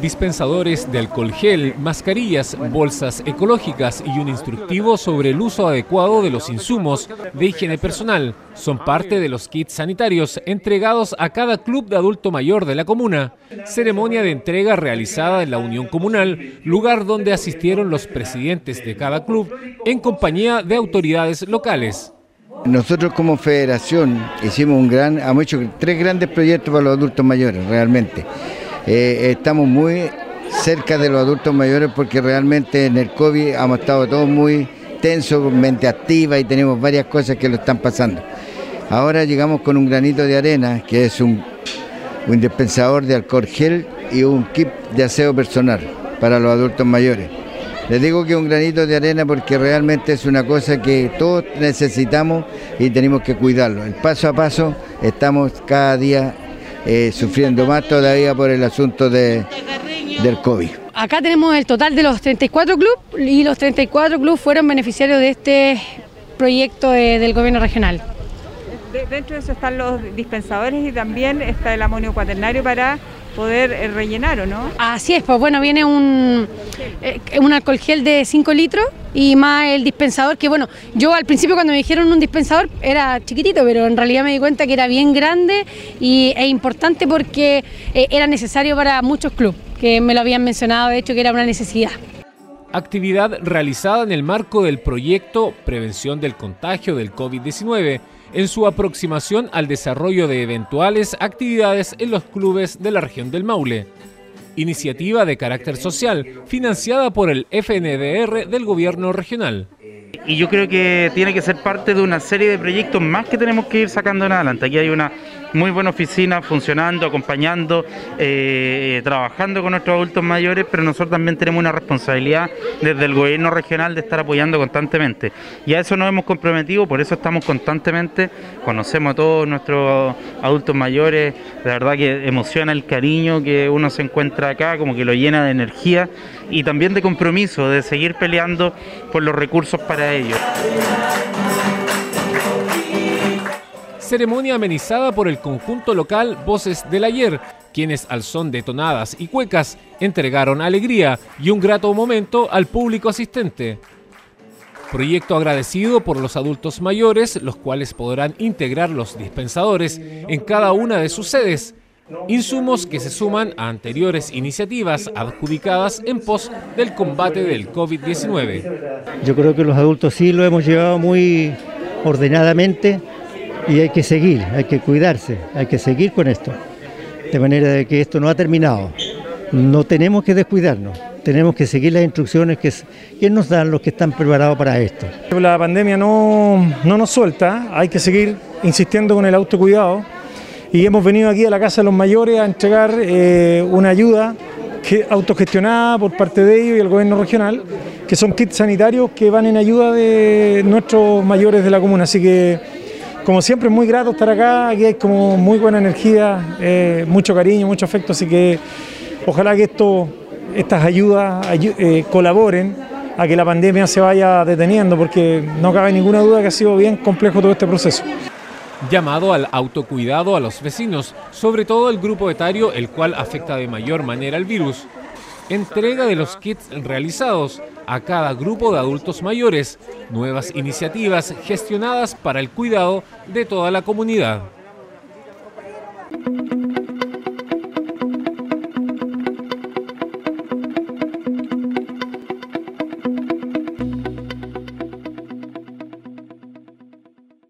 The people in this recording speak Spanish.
dispensadores de alcohol gel, mascarillas, bolsas ecológicas y un instructivo sobre el uso adecuado de los insumos de higiene personal son parte de los kits sanitarios entregados a cada club de adulto mayor de la comuna. Ceremonia de entrega realizada en la Unión Comunal, lugar donde asistieron los presidentes de cada club en compañía de autoridades locales. Nosotros como federación hicimos un gran, hemos hecho tres grandes proyectos para los adultos mayores, realmente. Eh, estamos muy cerca de los adultos mayores porque realmente en el COVID hemos estado todos muy tensos, mente activa y tenemos varias cosas que lo están pasando. Ahora llegamos con un granito de arena, que es un, un dispensador de alcohol gel y un kit de aseo personal para los adultos mayores. Les digo que un granito de arena porque realmente es una cosa que todos necesitamos y tenemos que cuidarlo. El paso a paso estamos cada día eh, sufriendo más todavía por el asunto de, del COVID. Acá tenemos el total de los 34 clubes y los 34 clubes fueron beneficiarios de este proyecto del gobierno regional. dentro de eso están los dispensadores y también está el amonio cuaternario para poder eh, rellenar, ¿o no? Así es, pues bueno, viene un, eh, un alcohol gel de 5 litros y más el dispensador, que bueno, yo al principio cuando me dijeron un dispensador era chiquitito, pero en realidad me di cuenta que era bien grande y, e importante porque eh, era necesario para muchos clubes, que me lo habían mencionado, de hecho que era una necesidad. Actividad realizada en el marco del proyecto Prevención del Contagio del COVID-19 en su aproximación al desarrollo de eventuales actividades en los clubes de la región del Maule. Iniciativa de carácter social financiada por el FNDR del gobierno regional y yo creo que tiene que ser parte de una serie de proyectos más que tenemos que ir sacando en adelante. Aquí hay una muy buena oficina funcionando, acompañando, eh, trabajando con nuestros adultos mayores, pero nosotros también tenemos una responsabilidad desde el gobierno regional de estar apoyando constantemente. Y a eso nos hemos comprometido, por eso estamos constantemente, conocemos a todos nuestros adultos mayores, de verdad que emociona el cariño que uno se encuentra acá, como que lo llena de energía y también de compromiso, de seguir peleando por los recursos para ellos. Ceremonia amenizada por el conjunto local Voces del Ayer, quienes al son de tonadas y cuecas entregaron alegría y un grato momento al público asistente. Proyecto agradecido por los adultos mayores, los cuales podrán integrar los dispensadores en cada una de sus sedes insumos que se suman a anteriores iniciativas adjudicadas en pos del combate del COVID-19. Yo creo que los adultos sí lo hemos llevado muy ordenadamente y hay que seguir, hay que cuidarse, hay que seguir con esto, de manera que esto no ha terminado. No tenemos que descuidarnos, tenemos que seguir las instrucciones que, que nos dan los que están preparados para esto. La pandemia no, no nos suelta, hay que seguir insistiendo con el autocuidado y hemos venido aquí a la Casa de los Mayores a entregar eh, una ayuda que, autogestionada por parte de ellos y el gobierno regional, que son kits sanitarios que van en ayuda de nuestros mayores de la comuna. Así que, como siempre, es muy grato estar acá, aquí hay como muy buena energía, eh, mucho cariño, mucho afecto, así que ojalá que esto, estas ayudas eh, colaboren a que la pandemia se vaya deteniendo, porque no cabe ninguna duda que ha sido bien complejo todo este proceso llamado al autocuidado a los vecinos, sobre todo el grupo etario el cual afecta de mayor manera el virus. Entrega de los kits realizados a cada grupo de adultos mayores, nuevas iniciativas gestionadas para el cuidado de toda la comunidad.